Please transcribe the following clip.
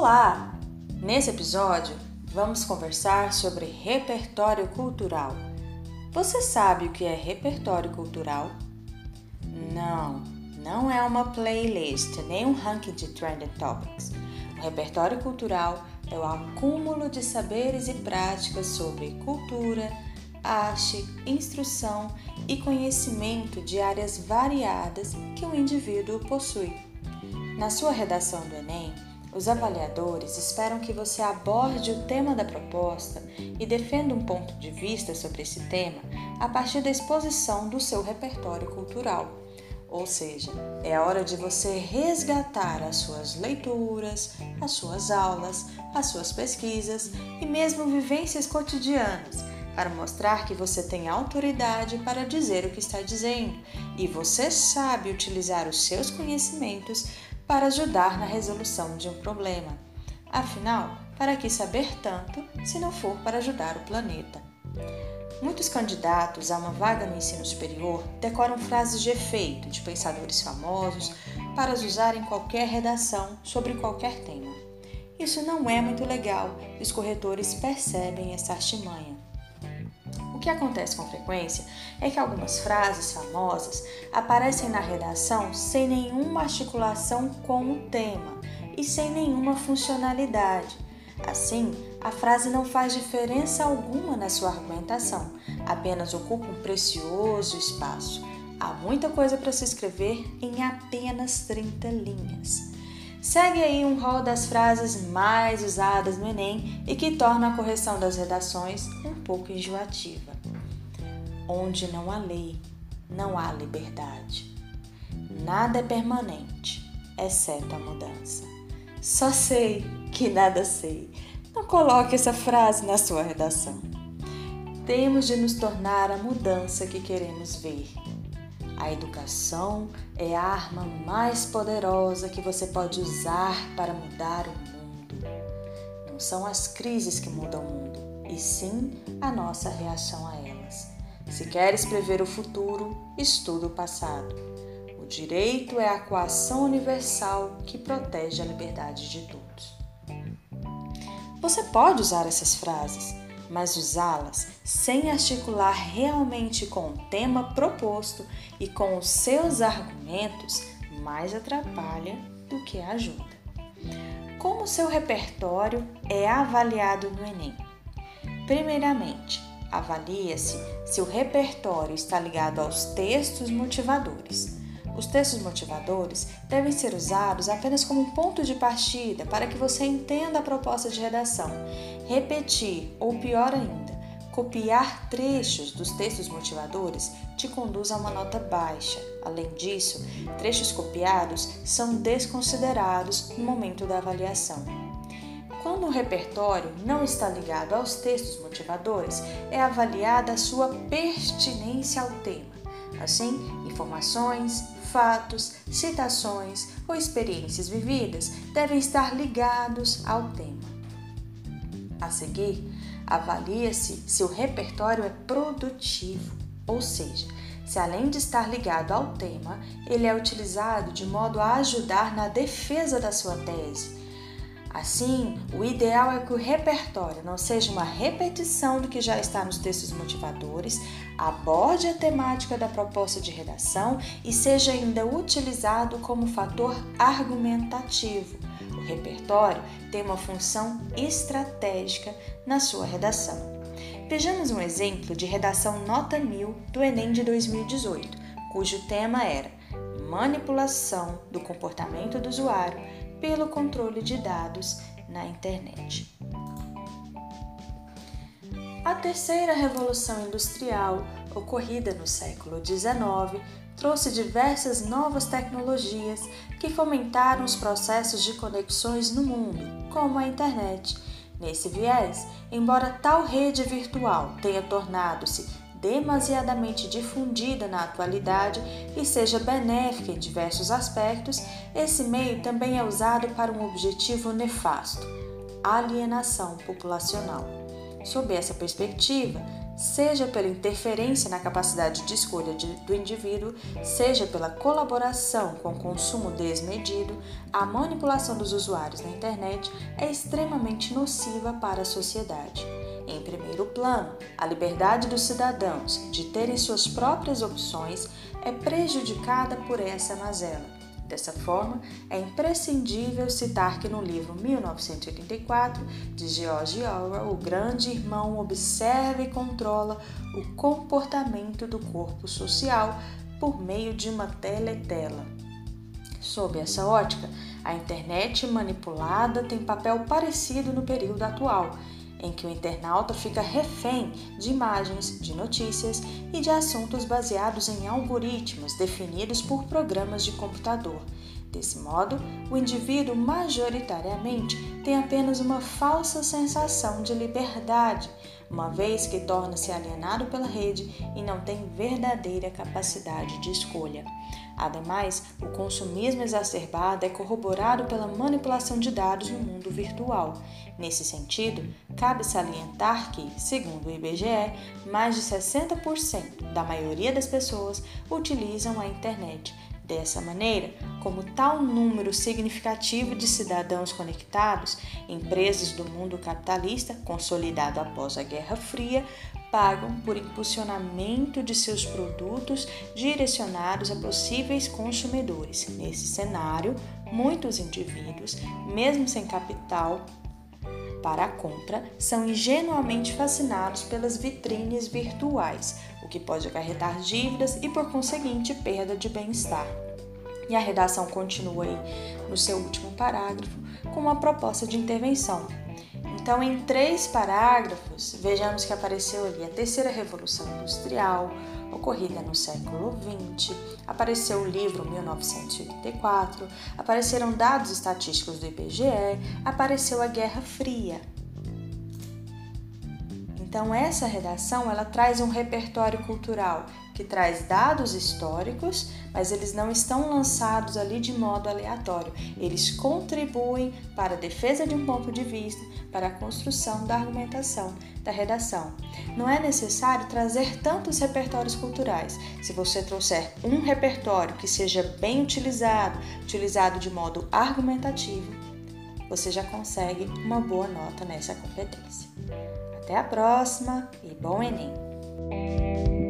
Olá! Nesse episódio, vamos conversar sobre repertório cultural. Você sabe o que é repertório cultural? Não, não é uma playlist nem um ranking de trending topics. O repertório cultural é o acúmulo de saberes e práticas sobre cultura, arte, instrução e conhecimento de áreas variadas que o indivíduo possui. Na sua redação do Enem, os avaliadores esperam que você aborde o tema da proposta e defenda um ponto de vista sobre esse tema a partir da exposição do seu repertório cultural. Ou seja, é a hora de você resgatar as suas leituras, as suas aulas, as suas pesquisas e mesmo vivências cotidianas para mostrar que você tem autoridade para dizer o que está dizendo e você sabe utilizar os seus conhecimentos para ajudar na resolução de um problema. Afinal, para que saber tanto se não for para ajudar o planeta? Muitos candidatos a uma vaga no ensino superior decoram frases de efeito de pensadores famosos para as usar em qualquer redação sobre qualquer tema. Isso não é muito legal e os corretores percebem essa artimanha. O que acontece com frequência é que algumas frases famosas aparecem na redação sem nenhuma articulação com o tema e sem nenhuma funcionalidade. Assim, a frase não faz diferença alguma na sua argumentação, apenas ocupa um precioso espaço. Há muita coisa para se escrever em apenas 30 linhas. Segue aí um rol das frases mais usadas no Enem e que torna a correção das redações um pouco enjoativa. Onde não há lei, não há liberdade. Nada é permanente, exceto a mudança. Só sei que nada sei. Não coloque essa frase na sua redação. Temos de nos tornar a mudança que queremos ver. A educação é a arma mais poderosa que você pode usar para mudar o mundo. Não são as crises que mudam o mundo, e sim a nossa reação a elas. Se queres prever o futuro, estuda o passado. O direito é a coação universal que protege a liberdade de todos. Você pode usar essas frases mas usá-las sem articular realmente com o tema proposto e com os seus argumentos mais atrapalha do que ajuda. Como seu repertório é avaliado no Enem? Primeiramente, avalia-se se o repertório está ligado aos textos motivadores. Os textos motivadores devem ser usados apenas como ponto de partida para que você entenda a proposta de redação. Repetir, ou pior ainda, copiar trechos dos textos motivadores te conduz a uma nota baixa. Além disso, trechos copiados são desconsiderados no momento da avaliação. Quando o repertório não está ligado aos textos motivadores, é avaliada a sua pertinência ao tema. Assim, informações, fatos, citações ou experiências vividas devem estar ligados ao tema. A seguir, avalia-se se o repertório é produtivo, ou seja, se além de estar ligado ao tema, ele é utilizado de modo a ajudar na defesa da sua tese Assim, o ideal é que o repertório não seja uma repetição do que já está nos textos motivadores, aborde a temática da proposta de redação e seja ainda utilizado como fator argumentativo. O repertório tem uma função estratégica na sua redação. Vejamos um exemplo de redação nota 1000 do Enem de 2018, cujo tema era Manipulação do comportamento do usuário pelo controle de dados na internet. A terceira revolução industrial, ocorrida no século XIX, trouxe diversas novas tecnologias que fomentaram os processos de conexões no mundo, como a internet. Nesse viés, embora tal rede virtual tenha tornado-se demasiadamente difundida na atualidade e seja benéfica em diversos aspectos, esse meio também é usado para um objetivo nefasto: alienação populacional. Sob essa perspectiva, seja pela interferência na capacidade de escolha de, do indivíduo, seja pela colaboração com o consumo desmedido, a manipulação dos usuários na internet é extremamente nociva para a sociedade. Em primeiro plano, a liberdade dos cidadãos de terem suas próprias opções é prejudicada por essa mazela. Dessa forma, é imprescindível citar que no livro 1984 de George Orwell, o grande irmão observa e controla o comportamento do corpo social por meio de uma teletela. Sob essa ótica, a internet manipulada tem papel parecido no período atual em que o internauta fica refém de imagens, de notícias e de assuntos baseados em algoritmos definidos por programas de computador. Desse modo, o indivíduo majoritariamente tem apenas uma falsa sensação de liberdade, uma vez que torna-se alienado pela rede e não tem verdadeira capacidade de escolha. Ademais, o consumismo exacerbado é corroborado pela manipulação de dados no mundo virtual. Nesse sentido, cabe salientar que, segundo o IBGE, mais de 60% da maioria das pessoas utilizam a internet. Dessa maneira, como tal número significativo de cidadãos conectados, empresas do mundo capitalista, consolidado após a Guerra Fria, pagam por impulsionamento de seus produtos direcionados a possíveis consumidores. Nesse cenário, muitos indivíduos, mesmo sem capital para a compra, são ingenuamente fascinados pelas vitrines virtuais, que pode acarretar dívidas e, por conseguinte, perda de bem-estar. E a redação continua aí no seu último parágrafo com uma proposta de intervenção então, em três parágrafos, vejamos que apareceu ali a terceira revolução industrial, ocorrida no século XX, apareceu o livro 1984, apareceram dados estatísticos do IBGE, apareceu a Guerra Fria. Então essa redação ela traz um repertório cultural que traz dados históricos, mas eles não estão lançados ali de modo aleatório. Eles contribuem para a defesa de um ponto de vista, para a construção da argumentação da redação. Não é necessário trazer tantos repertórios culturais. Se você trouxer um repertório que seja bem utilizado, utilizado de modo argumentativo, você já consegue uma boa nota nessa competência. Até a próxima e bom Enem!